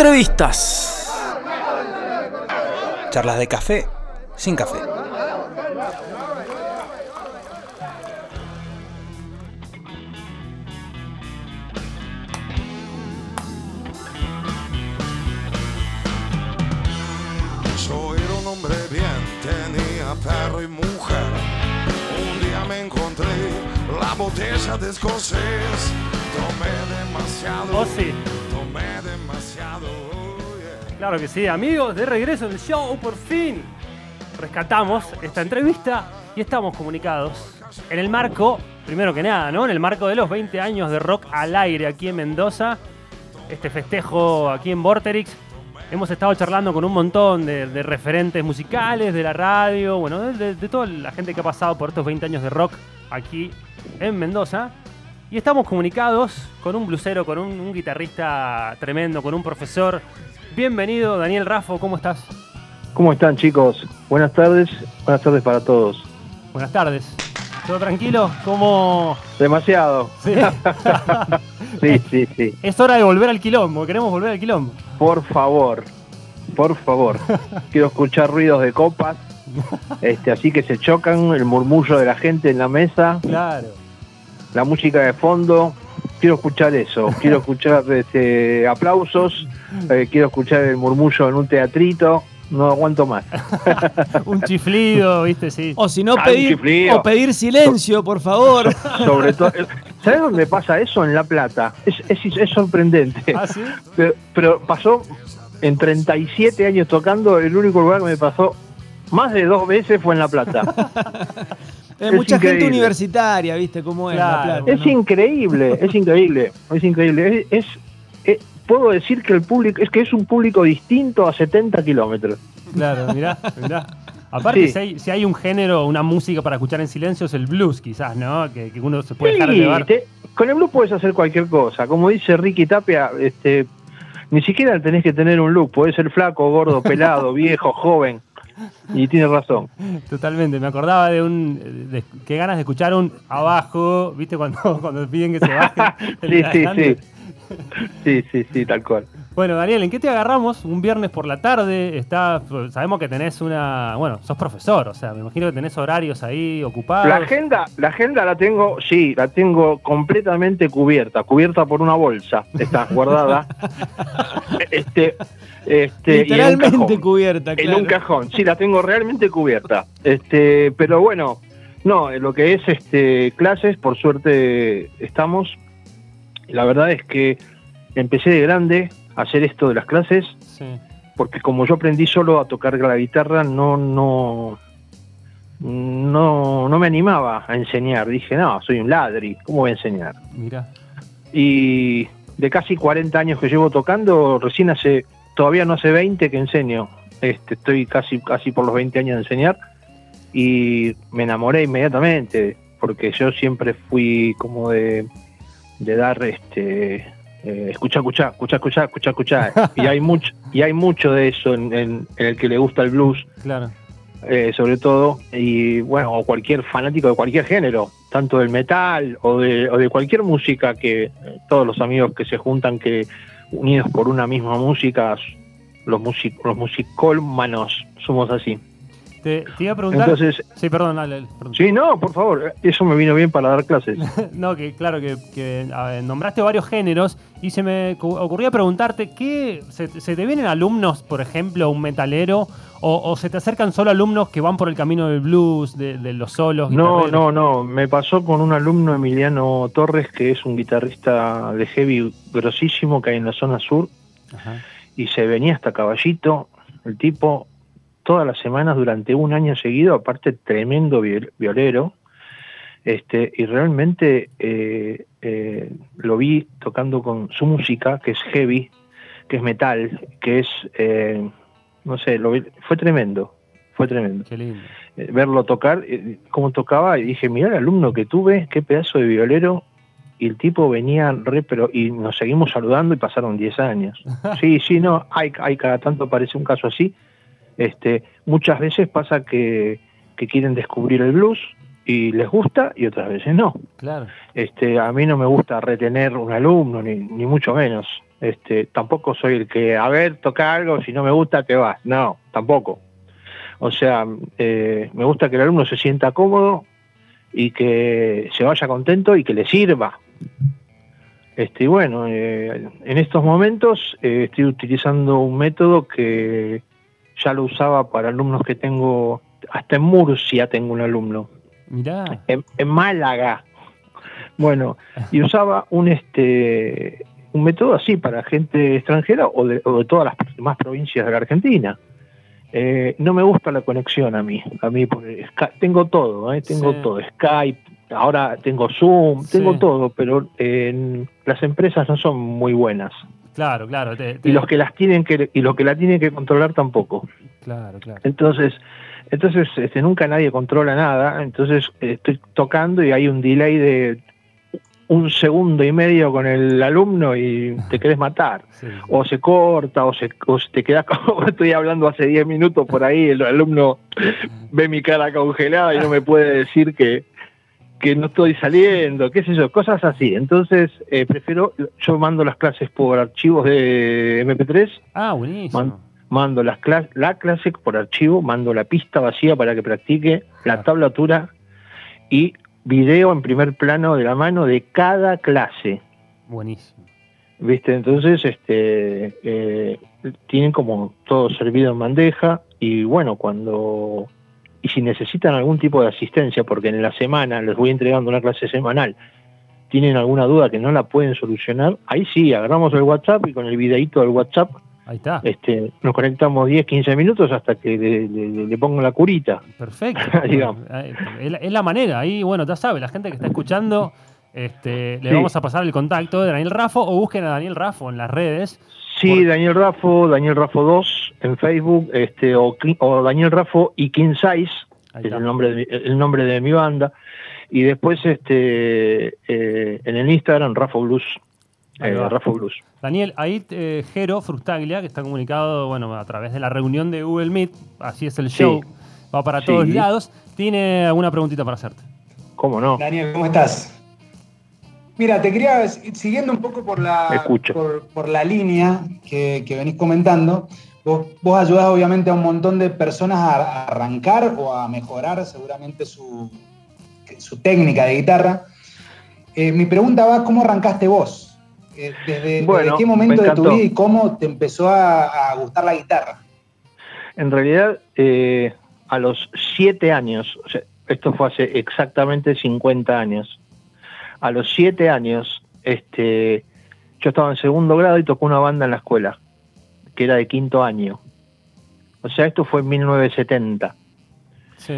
Entrevistas. Charlas de café sin café. Yo era un hombre bien, tenía perro y mujer. Un día me encontré la botella de escocés. Tomé demasiado. Oh, sí. Tomé demasiado. Claro que sí, amigos, de regreso en el show, por fin. Rescatamos esta entrevista y estamos comunicados en el marco, primero que nada, ¿no? En el marco de los 20 años de rock al aire aquí en Mendoza. Este festejo aquí en Vorterix. Hemos estado charlando con un montón de, referentes musicales, de la radio, bueno, de, de- toda la gente que ha pasado por estos 20 años de rock aquí en Mendoza. Y estamos comunicados con un blusero, con un guitarrista tremendo, con un profesor. Bienvenido, Daniel Raffo, ¿cómo estás? ¿Cómo están chicos? Buenas tardes, buenas tardes para todos. Buenas tardes. ¿Todo tranquilo? ¿Cómo...? Demasiado. Sí. Sí, sí, sí. es hora de volver al quilombo, queremos volver al quilombo. Por favor, por favor. Quiero escuchar ruidos de copas, este, así que se chocan, el murmullo de la gente en la mesa, Claro. la música de fondo. Quiero escuchar eso, quiero escuchar este, aplausos, eh, quiero escuchar el murmullo en un teatrito. No aguanto más. Un chiflido, viste, sí. O si no, Ah, pedir, o pedir silencio, por favor. Sobre todo, ¿sabes dónde pasa eso? En La Plata. Es, es, es sorprendente. ¿Ah, sí? Pero, pero pasó en 37 años tocando, el único lugar que me pasó más de dos veces fue en La Plata. Hay Es mucha gente universitaria, ¿viste cómo es Claro. La Plata? es ¿no? increíble, es increíble, es increíble. Es, es- eh, puedo decir que el público, es que es un público distinto a 70 kilómetros. Claro, mirá, mirá. Aparte, Sí. si, hay, si hay un género, una música para escuchar en silencio, es el blues, quizás, ¿no? Que, que uno se puede dejar Sí, llevar. te- con el blues puedes hacer cualquier cosa. Como dice Ricky Tapia, este, ni siquiera tenés que tener un look. Podés ser flaco, gordo, pelado, viejo, joven. Y tiene razón. Totalmente, me acordaba de un. De, qué ganas de escuchar un abajo, ¿viste? Cuando, cuando piden que se baje. Sí, sí, sí. Sí, sí, sí, tal cual. Bueno, Daniel, ¿en qué te agarramos? Un viernes por la tarde, está, sabemos que tenés una, bueno, sos profesor, o sea, me imagino que tenés horarios ahí ocupados. La agenda, la agenda la tengo, sí, la tengo completamente cubierta, cubierta por una bolsa, está guardada. este, este, y en Literalmente cajón. cubierta, En claro. un cajón, sí, la tengo realmente cubierta. Este, pero bueno, no, en lo que es este clases, por suerte estamos. La verdad es que empecé de grande hacer esto de las clases, Sí. porque como yo aprendí solo a tocar la guitarra, no, no, no, no me animaba a enseñar. Dije, no, soy un ladri, ¿cómo voy a enseñar? Mira, Y de casi 40 años que llevo tocando, recién hace, todavía no hace 20 que enseño. Este, estoy casi, casi por los 20 años de enseñar y me enamoré inmediatamente, porque yo siempre fui como de, de dar este eh, escucha, escucha, escucha, escucha, escucha, escucha. Y hay mucho, y hay mucho de eso en, en- en el que le gusta el blues, claro. eh, sobre todo, y bueno, o cualquier fanático de cualquier género, tanto del metal o de, o de cualquier música que eh, todos los amigos que se juntan, que unidos por una misma música, los, music, los musicólmanos somos así. Te, te iba a preguntar. Entonces, sí, perdón, dale, dale, perdón. sí, no, por favor, eso me vino bien para dar clases. No, que claro, que, que, a ver, nombraste varios géneros y se me cu- ocurría preguntarte, ¿qué, se, se te vienen alumnos, por ejemplo, un metalero, o, o se te acercan solo alumnos que van por el camino del blues, de, de los solos? No, no, no. Me pasó con un alumno Emiliano Torres, que es un guitarrista de heavy grosísimo que hay en la zona sur, Ajá. y se venía hasta Caballito, el tipo, todas las semanas durante un año seguido, aparte tremendo viol- violero, este, y realmente eh, eh, lo vi tocando con su música, que es heavy, que es metal, que es, eh, no sé, lo vi- fue tremendo, fue tremendo Qué lindo. eh, verlo tocar, eh, cómo tocaba, y dije, mira el alumno que tuve, qué pedazo de violero, y el tipo venía re, pero, y nos seguimos saludando y pasaron 10 años. Sí, sí, no, hay, hay cada tanto aparece un caso así. Este, muchas veces pasa que, que quieren descubrir el blues y les gusta y otras veces no. Claro. Este, a mí no me gusta retener un alumno, ni, ni mucho menos. Este, tampoco soy el que, a ver, toca algo, si no me gusta, te vas. No, tampoco. O sea, eh, me gusta que el alumno se sienta cómodo y que se vaya contento y que le sirva. Este, y bueno, eh, en estos momentos eh, estoy utilizando un método que ya lo usaba para alumnos que tengo, hasta en Murcia tengo un alumno, Mirá. en, en Málaga. Bueno, y usaba un este un método así para gente extranjera o de, o de todas las demás provincias de la Argentina. Eh, no me gusta la conexión a mí, a mí porque tengo todo, ¿eh? tengo Sí. todo, Skype, ahora tengo Zoom, tengo Sí. todo, pero eh, las empresas no son muy buenas Claro, claro. te- te- y los que las tienen que y los que la tienen que controlar tampoco. Claro, claro. Entonces, entonces este, nunca nadie controla nada, entonces estoy tocando y hay un delay de un segundo y medio con el alumno y te querés matar. Sí. O se corta, o, se, o te queda como estoy hablando hace 10 minutos por ahí, el alumno ve mi cara congelada y no me puede decir que, que no estoy saliendo, qué sé yo, cosas así. Entonces, eh, prefiero, yo mando las clases por archivos de MP3 Ah, buenísimo. Man- mando las clas- la clase por archivo, mando la pista vacía para que practique, la tablatura y video en primer plano de la mano de cada clase. Buenísimo. ¿Viste? Entonces, este, eh, tienen como todo servido en bandeja y bueno, cuando... Y si necesitan algún tipo de asistencia, porque en la semana les voy entregando una clase semanal, tienen alguna duda que no la pueden solucionar, ahí sí, agarramos el WhatsApp y con el videíto del WhatsApp Ahí está. este, nos conectamos 10, 15 minutos hasta que le, le- le pongo la curita. Perfecto. Digamos. Eh, es, la, es la manera. Ahí, bueno, ya sabe, la gente que está escuchando, este, le Sí. vamos a pasar el contacto de Daniel Rafo o busquen a Daniel Rafo en las redes. Sí, Por- Daniel Rafo, Daniel Rafo 2 en Facebook, este, o, Daniel Rafo y King Size, que es el nombre, de, el nombre de mi banda. Y después este, eh, en el Instagram, Rafo Blues. Eh, va. Rafo Blues. Daniel, ahí eh, Jero Frustaglia, que está comunicado bueno, a través de la reunión de Google Meet, así es el Sí. show, va para Sí. todos lados, tiene alguna preguntita para hacerte. ¿Cómo no? Daniel, ¿cómo estás? Mira, te quería, siguiendo un poco por la, por, por la línea que, que venís comentando, vos, vos ayudás obviamente a un montón de personas a, a arrancar o a mejorar seguramente su, su técnica de guitarra. Eh, mi pregunta va, ¿cómo arrancaste vos? Eh, ¿Desde, Bueno, desde qué me momento de tu vida y cómo te empezó a, a gustar la guitarra? En realidad, eh, a los siete años, o sea, esto fue hace exactamente 50 años, a los siete años, este, yo estaba en segundo grado y tocó una banda en la escuela, que era de quinto año. O sea, esto fue en 1970. Sí.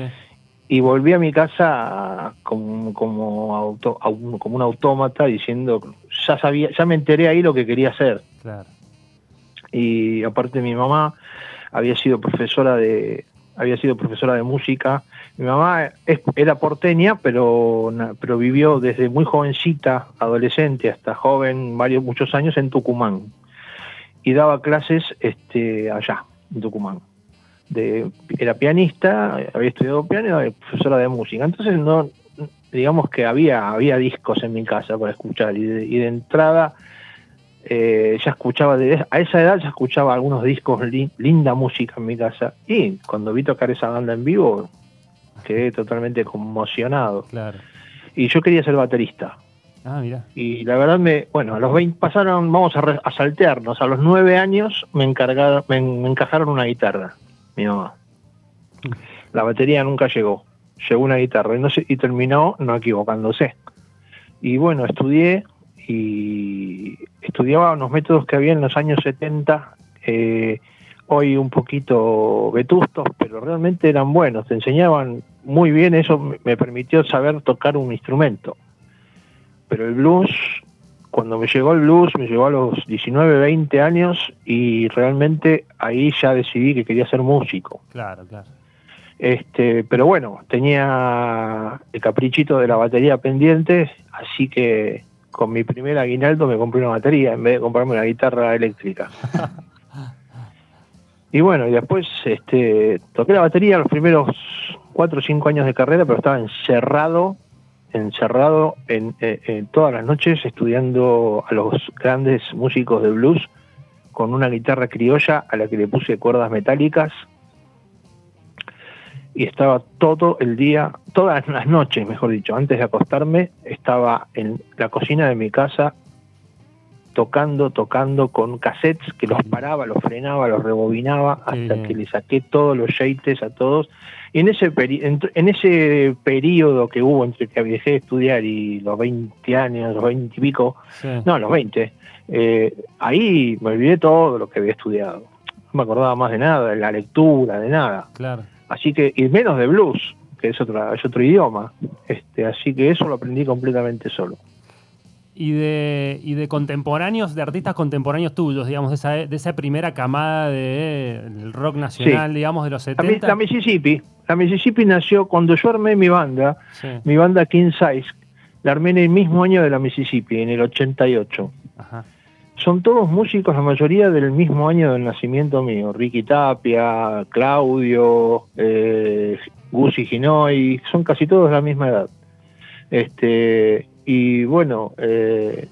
Y volví a mi casa como, como, auto- au- como un autómata diciendo, ya sabía, ya me enteré ahí lo que quería hacer Claro. y aparte mi mamá había sido profesora de había sido profesora de música. Mi mamá era porteña pero pero vivió desde muy jovencita adolescente hasta joven varios muchos años en Tucumán. Y daba clases este allá en Tucumán. De, era pianista había estudiado piano y era profesora de música. Entonces no digamos que había había discos en mi casa para escuchar y de, y de entrada eh, ya escuchaba, de- a esa edad ya escuchaba algunos discos, li- linda música en mi casa. Y cuando vi tocar esa banda en vivo, quedé totalmente conmocionado. Claro. Y yo quería ser baterista. Ah, mira. Y la verdad, me, bueno, a los 20 pasaron, vamos a, re- a saltearnos. A los 9 años me, encargaron, me, me encajaron una guitarra, mi mamá. La batería nunca llegó. Llegó una guitarra y, no sé, y terminó no equivocándose. Y bueno, estudié y estudiaba unos métodos que había en los años 70, eh, hoy un poquito vetustos, pero realmente eran buenos, te enseñaban muy bien, eso me- permitió saber tocar un instrumento. Pero el blues, cuando me llegó el blues, me llegó a los 19, 20 años y realmente ahí ya decidí que quería ser músico. Claro, claro. Este, pero bueno, tenía el caprichito de la batería pendiente, así que con mi primer aguinaldo me compré una batería en vez de comprarme una guitarra eléctrica. y bueno, y después este, toqué la batería los primeros cuatro o cinco años de carrera, pero estaba encerrado encerrado en, eh, en todas las noches estudiando a los grandes músicos de blues con una guitarra criolla a la que le puse cuerdas metálicas y estaba todo el día, todas las noches, mejor dicho, antes de acostarme, estaba en la cocina de mi casa tocando, tocando con cassettes que los paraba, los frenaba, los rebobinaba hasta que le saqué todos los yates a todos. Y en ese, peri- en, en ese periodo que hubo entre que dejé de estudiar y los 20 años, los 20 y pico, Sí. no, los 20, eh, ahí me olvidé todo lo que había estudiado. No me acordaba más de nada, de la lectura, de nada. Claro. Así que, y menos de blues, que es, otra, es otro idioma. Este, así que eso lo aprendí completamente solo. Y de, y de contemporáneos, de artistas contemporáneos tuyos, digamos, de esa, de esa primera camada de, del rock nacional, digamos, de los La, Mi- 70. la Mississippi, la Mississippi nació cuando yo armé mi banda, Sí, mi banda King Size, la armé en el mismo año de la Mississippi, en el 88. ajá. Son todos músicos, la mayoría del mismo año del nacimiento mío. Ricky Tapia, Claudio, eh, Guzzi Ginoy, son casi todos de la misma edad. Este, y bueno, eh,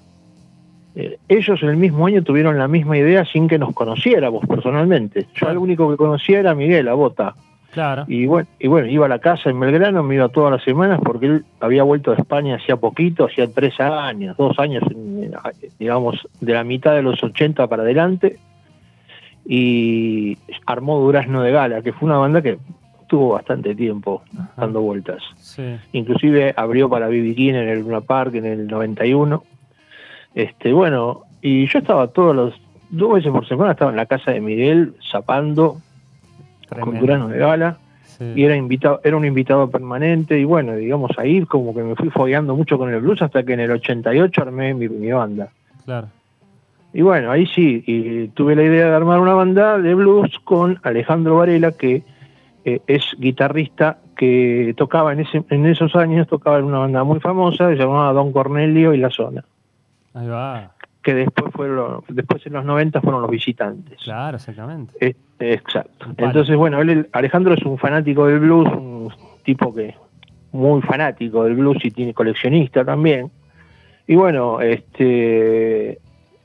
eh, ellos en el mismo año tuvieron la misma idea sin que nos conociéramos personalmente. Yo el único que conocía era Miguel Abota. Claro. Y bueno, y bueno, iba a la casa en Belgrano, me iba todas las semanas porque él había vuelto de España hacía poquito, hacía tres años, dos años, digamos, de la mitad de los 80 para adelante, y armó Durazno de Gala, que fue una banda que tuvo bastante tiempo dando vueltas. Sí. Inclusive abrió para B.B. King en el Luna Park en el 91. Este, bueno, y yo estaba todos los, dos veces por semana, estaba en la casa de Miguel, zapando, con. Durazno de Gala Sí. y era invitado era un invitado permanente y bueno digamos ahí como que me fui fogueando mucho con el blues hasta que en el 88 armé mi, mi banda Claro. y bueno ahí sí y tuve la idea de armar una banda de blues con Alejandro Varela que eh, es guitarrista que tocaba en ese en esos años tocaba en una banda muy famosa se llamaba Don Cornelio y la zona Ahí va. Que después fueron después en los 90 fueron los visitantes Claro, exactamente. Eh, exacto. Vale. Entonces, bueno, él, Alejandro es un fanático del blues, un tipo que muy fanático del blues y tiene coleccionista también. Y bueno, este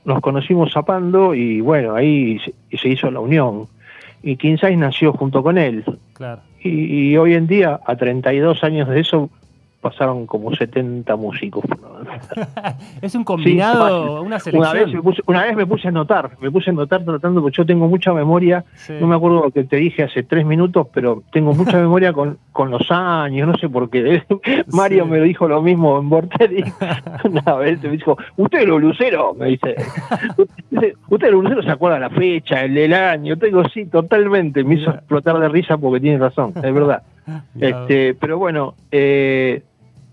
nos conocimos zapando y bueno, ahí se, se hizo la unión. Y King Size nació junto con él. Claro. Y, y hoy en día, a 32 años de eso, pasaron como 70 músicos. por la banda. es un combinado, una selección. Una vez, me puse, una vez me puse a anotar, me puse a anotar tratando, porque yo tengo mucha memoria, Sí. no me acuerdo lo que te dije hace tres minutos, pero tengo mucha memoria con, con los años, no sé por qué. Mario Sí. me lo dijo lo mismo en Bortelli. una vez me dijo, usted es los luceros, me dice. Usted los luceros se acuerda la fecha, el del año, tengo sí, totalmente, me hizo explotar de risa porque tiene razón, es verdad. Este, pero bueno, eh,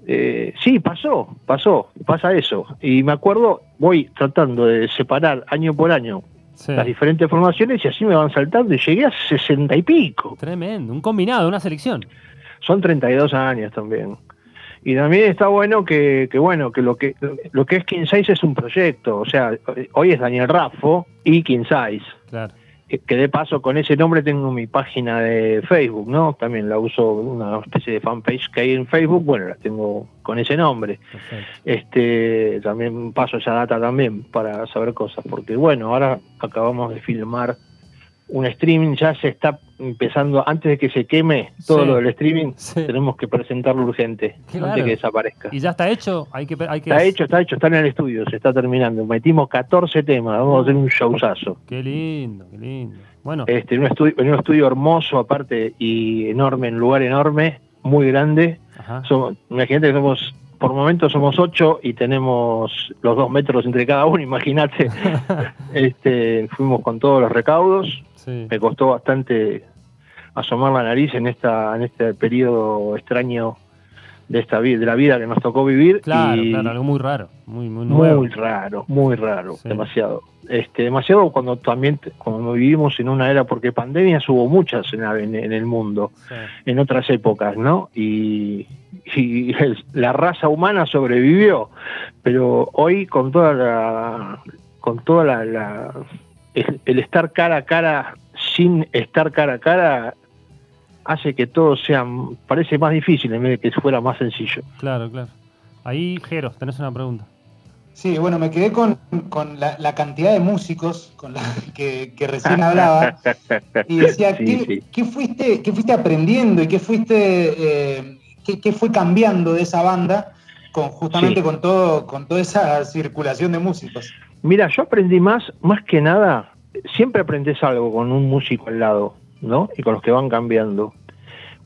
eh, sí, pasó, pasó, pasa eso. Y me acuerdo, voy tratando de separar año por año Sí. las diferentes formaciones y así me van saltando y llegué a 60 y pico. Tremendo, un combinado, una selección. Son 32 años también. Y también está bueno que, que bueno, que lo que lo que es King Size es un proyecto, o sea, hoy es Daniel Raffo y King Size. Claro. Que de paso con ese nombre tengo mi página de Facebook, ¿no? También la uso, una especie de fanpage que hay en Facebook, bueno, la tengo con ese nombre. Perfecto. Este, también paso esa data también para saber cosas, porque bueno, ahora acabamos de filmar un streaming, ya se está empezando, antes de que se queme todo Sí. lo del streaming, Sí. tenemos que presentarlo urgente, Claro. antes que desaparezca. Y ya está hecho, hay que... Hay que Está hecho, está hecho, está en el estudio, se está terminando. Metimos 14 temas, vamos a hacer un showzazo. Qué lindo, qué lindo. Bueno, Este, en un estudio, en un estudio hermoso aparte y enorme, en un lugar enorme, muy grande. Somos, imagínate que somos, por momentos somos ocho y tenemos los dos metros entre cada uno, imagínate. este, fuimos con todos los recaudos. Sí. Me costó bastante asomar la nariz en esta, en este periodo extraño de esta vida, de la vida que nos tocó vivir. Claro, y claro, algo muy raro, muy, muy nuevo. muy raro, muy raro, Sí. demasiado. Este, demasiado cuando también cuando vivimos en una era, porque pandemias hubo muchas en, la- en- en el mundo, Sí. en otras épocas, ¿no? Y, y el- la raza humana sobrevivió, pero hoy con toda la, con toda la, la- el, el estar cara a cara sin estar cara a cara hace que todo sea parece más difícil en vez de que fuera más sencillo. Claro, claro. Ahí, Jero, tenés una pregunta. Sí, bueno, me quedé con, con la, la cantidad de músicos con la que, que recién hablaba y decía, Sí, ¿qué, sí. qué fuiste, ¿qué fuiste aprendiendo y qué fuiste eh, qué, qué fue cambiando de esa banda con justamente Sí. con todo, con toda esa circulación de músicos? Mira, yo aprendí más, más que nada, siempre aprendes algo con un músico al lado, ¿no? Y con los que van cambiando.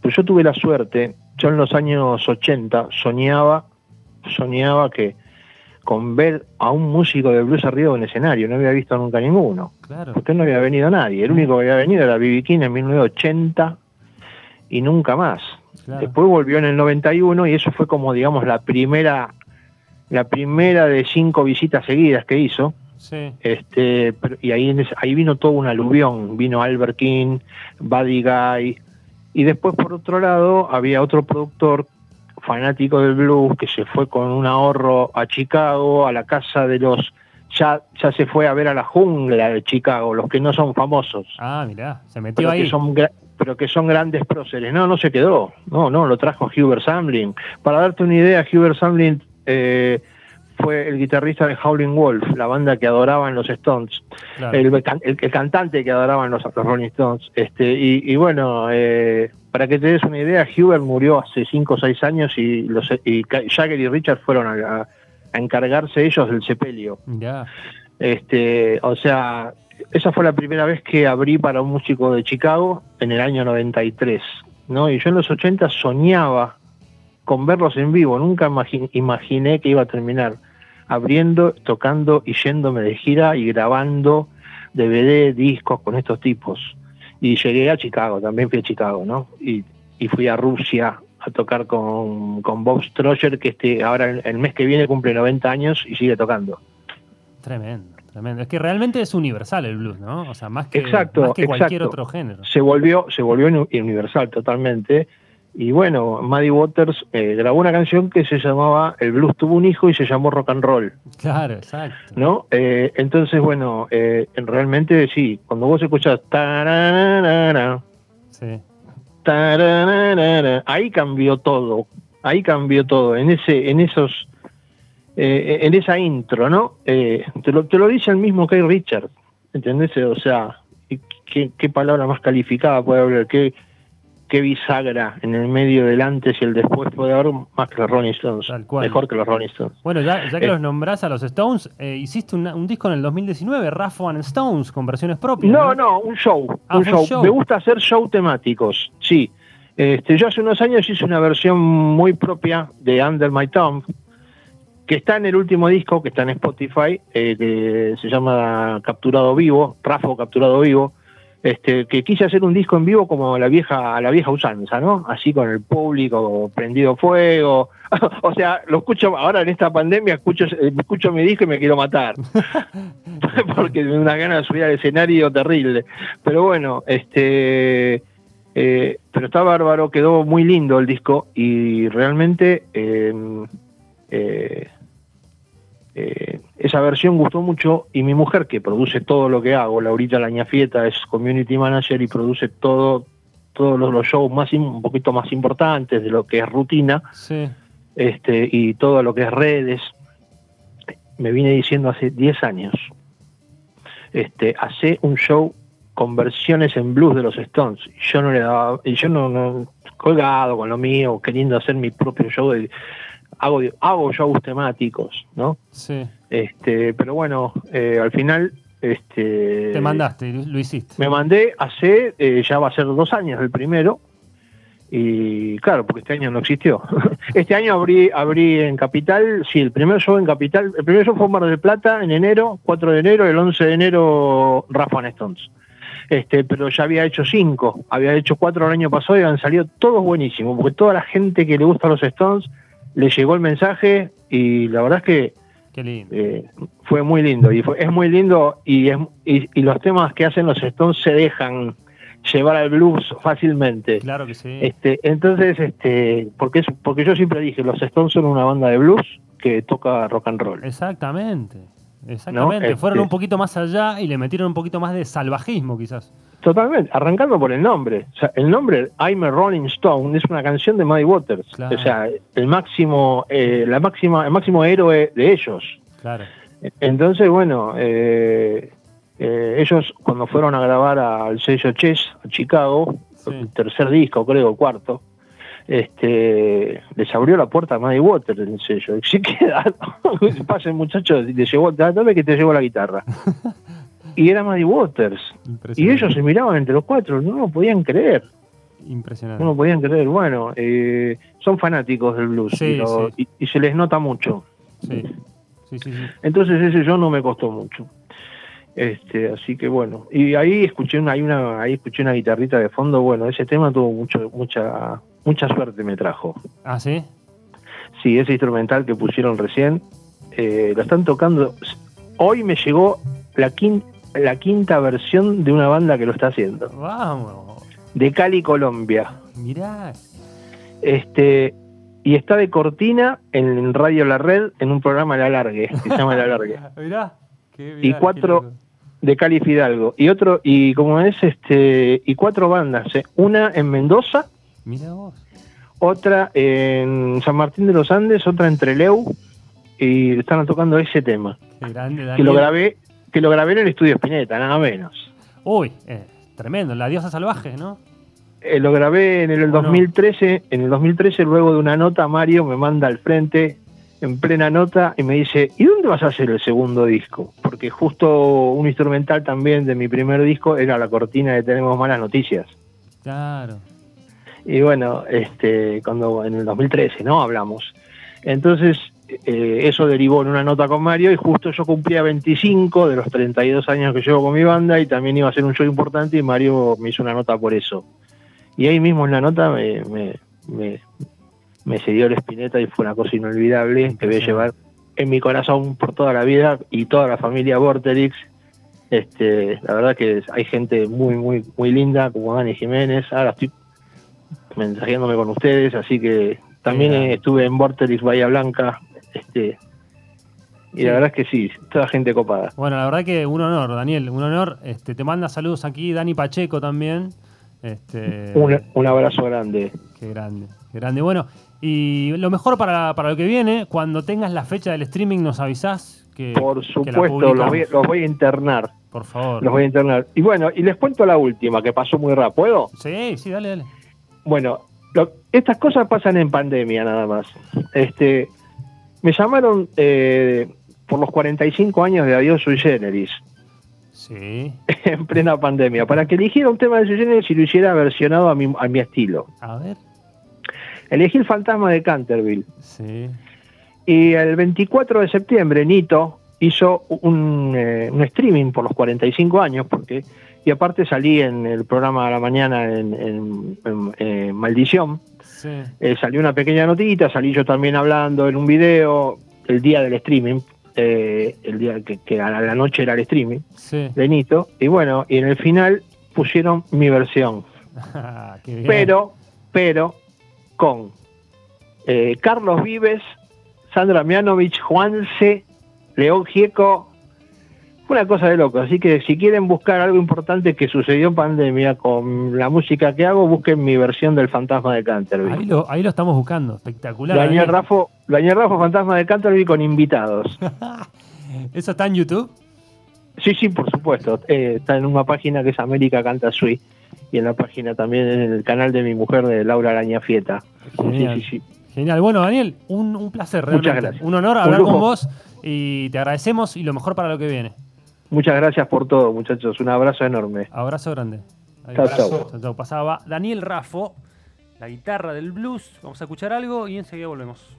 Pues yo tuve la suerte, yo en los años 80 soñaba, soñaba que con ver a un músico de blues arriba de un escenario, no había visto nunca ninguno. Claro. Porque no había venido nadie, el único que había venido era B.B. King en 1980 y nunca más. claro. Después volvió en el 91 y eso fue como, digamos, la primera, la primera de cinco visitas seguidas que hizo. Sí. Este, pero- y ahí, ahí vino todo un aluvión, vino Albert King, Buddy Guy, y después por otro lado había otro productor fanático del blues que se fue con un ahorro a Chicago, a la casa de los, ya, ya se fue a ver a la jungla de Chicago, los que no son famosos, Ah, mirá, se metió pero ahí. que son pero que son grandes próceres. No, no se quedó, no, no, lo trajo Hubert Samlin. Para darte una idea, Hubert Samlin eh, fue el guitarrista de Howling Wolf, la banda que adoraban los Stones Claro. el, el- el cantante que adoraban los, los Rolling Stones. Este, y, y bueno, eh, para que te des una idea, Hubert murió hace 5 o 6 años y, los, y Jagger y Richard fueron a, a- a encargarse ellos del sepelio. Este, o sea, esa fue la primera vez que abrí para un músico de Chicago en el año 93. ¿no? Y yo en los 80 soñaba con verlos en vivo, nunca imagi- imaginé que iba a terminar abriendo, tocando y yéndome de gira y grabando DVD, discos con estos tipos. Y llegué a Chicago, también fui a Chicago, ¿no? Y, y fui a Rusia a tocar con, con Bob Stroger, que este ahora el, el mes que viene cumple 90 años y sigue tocando. Tremendo, tremendo. Es que realmente es universal el blues, ¿no? O sea, más que, Exacto, más que cualquier exacto. otro género. se volvió se volvió uni- universal totalmente y bueno Muddy Waters eh, grabó una canción que se llamaba El blues tuvo un hijo y se llamó rock and roll Claro, exacto. no Eh, entonces bueno eh, realmente sí cuando vos escuchás Sí. ahí cambió todo ahí cambió todo en ese en esos eh, en esa intro no Eh, te lo te lo dice el mismo Kay Richard ¿entendés? o sea qué, qué palabra más calificada puede haber qué qué bisagra en el medio del antes y el después puede haber más que los Rolling Stones Tal cual. mejor que los Rolling Stones Bueno, ya, ya que Eh. los nombrás a los Stones, eh, hiciste una- un disco en el 2019, Raffo and Stones, con versiones propias. No, no, un show. Ah, un fue un show. show. Me gusta hacer show temáticos, sí. Este, yo hace unos años hice una versión muy propia de Under My Thumb, que está en el último disco, que está en Spotify, eh, que se llama Capturado Vivo, Rafo Capturado Vivo, este, que quise hacer un disco en vivo como la vieja, la vieja usanza, ¿no? Así con el público prendido fuego. o sea, lo escucho ahora en esta pandemia, escucho, escucho mi disco y me quiero matar. Porque me da una gana de subir al escenario terrible. Pero bueno, este eh, pero está bárbaro, quedó muy lindo el disco y realmente eh, eh, eh, esa versión gustó mucho y mi mujer que produce todo lo que hago, Laurita Lañafieta es community manager y produce todo todos los, los shows más un poquito más importantes de lo que es rutina Sí. este y todo lo que es redes me vine diciendo hace 10 años este hace un show con versiones en blues de los Stones yo no le daba yo no, no colgado con lo mío queriendo hacer mi propio show de- hago hago shows temáticos no Sí. este pero bueno eh, al final este Te mandaste, lo hiciste. me mandé hace, eh, ya va a ser dos años el primero, y claro, porque este año no existió. este año abrí, abrí en Capital, sí, el primer show en Capital, el primer show fue en Mar del Plata en enero, 4 de enero, el 11 de enero Rafa and Stones. Este, pero ya había hecho cinco, había hecho cuatro el año pasado y han salido todos buenísimos, porque toda la gente que le gusta los Stones le llegó el mensaje y la verdad es que Qué lindo. eh, fue muy lindo y fue- es muy lindo y, es, y, y los temas que hacen los Stones se dejan llevar al blues fácilmente. Claro que sí. Este, entonces, este, porque es, porque yo siempre dije, los Stones son una banda de blues que toca rock and roll. Exactamente. Exactamente. Este- Fueron un poquito más allá y le metieron un poquito más de salvajismo, quizás. Totalmente, arrancando por el nombre. O sea, el nombre I'm a Rolling Stone es una canción de Muddy Waters. Claro. O sea, el máximo, eh, la máxima, el máximo héroe de ellos. Claro. Entonces, bueno, eh, eh, ellos cuando fueron a grabar al sello Chess, a Chicago, Sí. el tercer disco, creo, el cuarto, este, les abrió la puerta a Muddy Waters el sello. Y se quedaron, pasen muchachos, te llevó, dame que te llevo la guitarra. Y era Muddy Waters. Y ellos se miraban entre los cuatro, no lo podían creer, Impresionante. no lo podían creer. Bueno, eh, son fanáticos del blues Sí, y, lo- sí. y- y se les nota mucho. Sí. Sí, sí, sí. Entonces ese yo no me costó mucho. Este, así que bueno, y ahí escuché una, hay una, ahí escuché una guitarrita de fondo, bueno, ese tema tuvo mucho, mucha, mucha suerte me trajo. Ah, sí. Sí, ese instrumental que pusieron recién, eh, lo están tocando. Hoy me llegó la quinta, la quinta versión de una banda que lo está haciendo, Vamos. de Cali, Colombia. Mirá. Este, y está de cortina en Radio La Red en un programa La Largue, que se llama La Largue. Mirá. Qué, Y mirá, cuatro- qué loco. de Cali Fidalgo y otro y como es este y cuatro bandas eh, una en Mendoza Mirá vos. otra en San Martín de los Andes otra en Treleu y están tocando ese tema Qué grande, que Daniel. lo grabé que lo grabé en el estudio Spinetta nada menos Uy, eh, tremendo. La diosa salvaje, ¿no? Eh, lo grabé en el ¿Cómo no? 2013 en el 2013 luego de una nota Mario me manda al frente en plena nota y me dice ¿y dónde vas a hacer el segundo disco? porque justo un instrumental también de mi primer disco era la cortina de Tenemos Malas Noticias Claro. Y bueno, este, cuando en el 2013, ¿no? Hablamos. Entonces, eh, eso derivó en una nota con Mario y justo yo cumplía 25 de los 32 años que llevo con mi banda y también iba a ser un show importante y Mario me hizo una nota por eso. Y ahí mismo en la nota me, me, me, me cedió el Spinetta y fue una cosa inolvidable que voy a llevar en mi corazón por toda la vida y toda la familia Vorterix. Este, la verdad que hay gente muy, muy, muy linda como Dani Jiménez. Ahora estoy mensajeándome con ustedes, así que también estuve en Vorterix Bahía Blanca, este, y Sí. la verdad es que sí, toda gente copada. Bueno, la verdad que un honor, Daniel, un honor. Este, te manda saludos aquí Dani Pacheco también. Este, Un, un abrazo grande. Qué grande, qué grande. Bueno, y lo mejor para, para lo que viene, cuando tengas la fecha del streaming nos avisás que, Por que supuesto, los voy, los voy a internar, Por favor. los voy a internar. Y bueno, y les cuento la última, que pasó muy rápido. ¿Puedo? Sí, sí, dale, dale. Bueno, lo- estas cosas pasan en pandemia nada más. Este, me llamaron eh, por los 45 años de Adiós Sui Generis. Sí. en plena pandemia, para que eligiera un tema de Sui Generis y lo hiciera versionado a mi, a mi estilo. A ver. Elegí el fantasma de Canterville. Sí. Y el 24 de septiembre, Nito hizo un, eh, un streaming por los 45 años, porque y aparte salí en el programa de la mañana en, en- en, eh, Maldición. Sí. Eh, salió una pequeña notita, salí yo también hablando en un video el día del streaming, eh, el día que, que a la noche era el streaming Sí. de Nito. Y bueno, y en el final pusieron mi versión. Qué bien. pero, pero, con eh, Carlos Vives, Sandra Mianovich, Juanse, León Gieco, una cosa de loco. Así que si quieren buscar algo importante que sucedió en pandemia con la música que hago, busquen mi versión del Fantasma de Ahí Canterbury. lo, ahí lo estamos buscando. Espectacular. Daniel. Raffo, Daniel Raffo, Fantasma de Canterbury con invitados. ¿Eso está en YouTube? Sí, sí, por supuesto. Eh, está en una página que es América Canta Sui y en la página también en el canal de mi mujer de Laura Araña Fieta. Sí, Genial. sí, sí. Genial. Bueno, Daniel, un, un placer realmente. Muchas gracias. Un honor hablar con vos y te agradecemos y lo mejor para lo que viene. Muchas gracias por todo, muchachos. Un abrazo enorme. Abrazo grande. Chao. Chao, chao. Pasaba Daniel Raffo, la guitarra del blues. Vamos a escuchar algo y enseguida volvemos.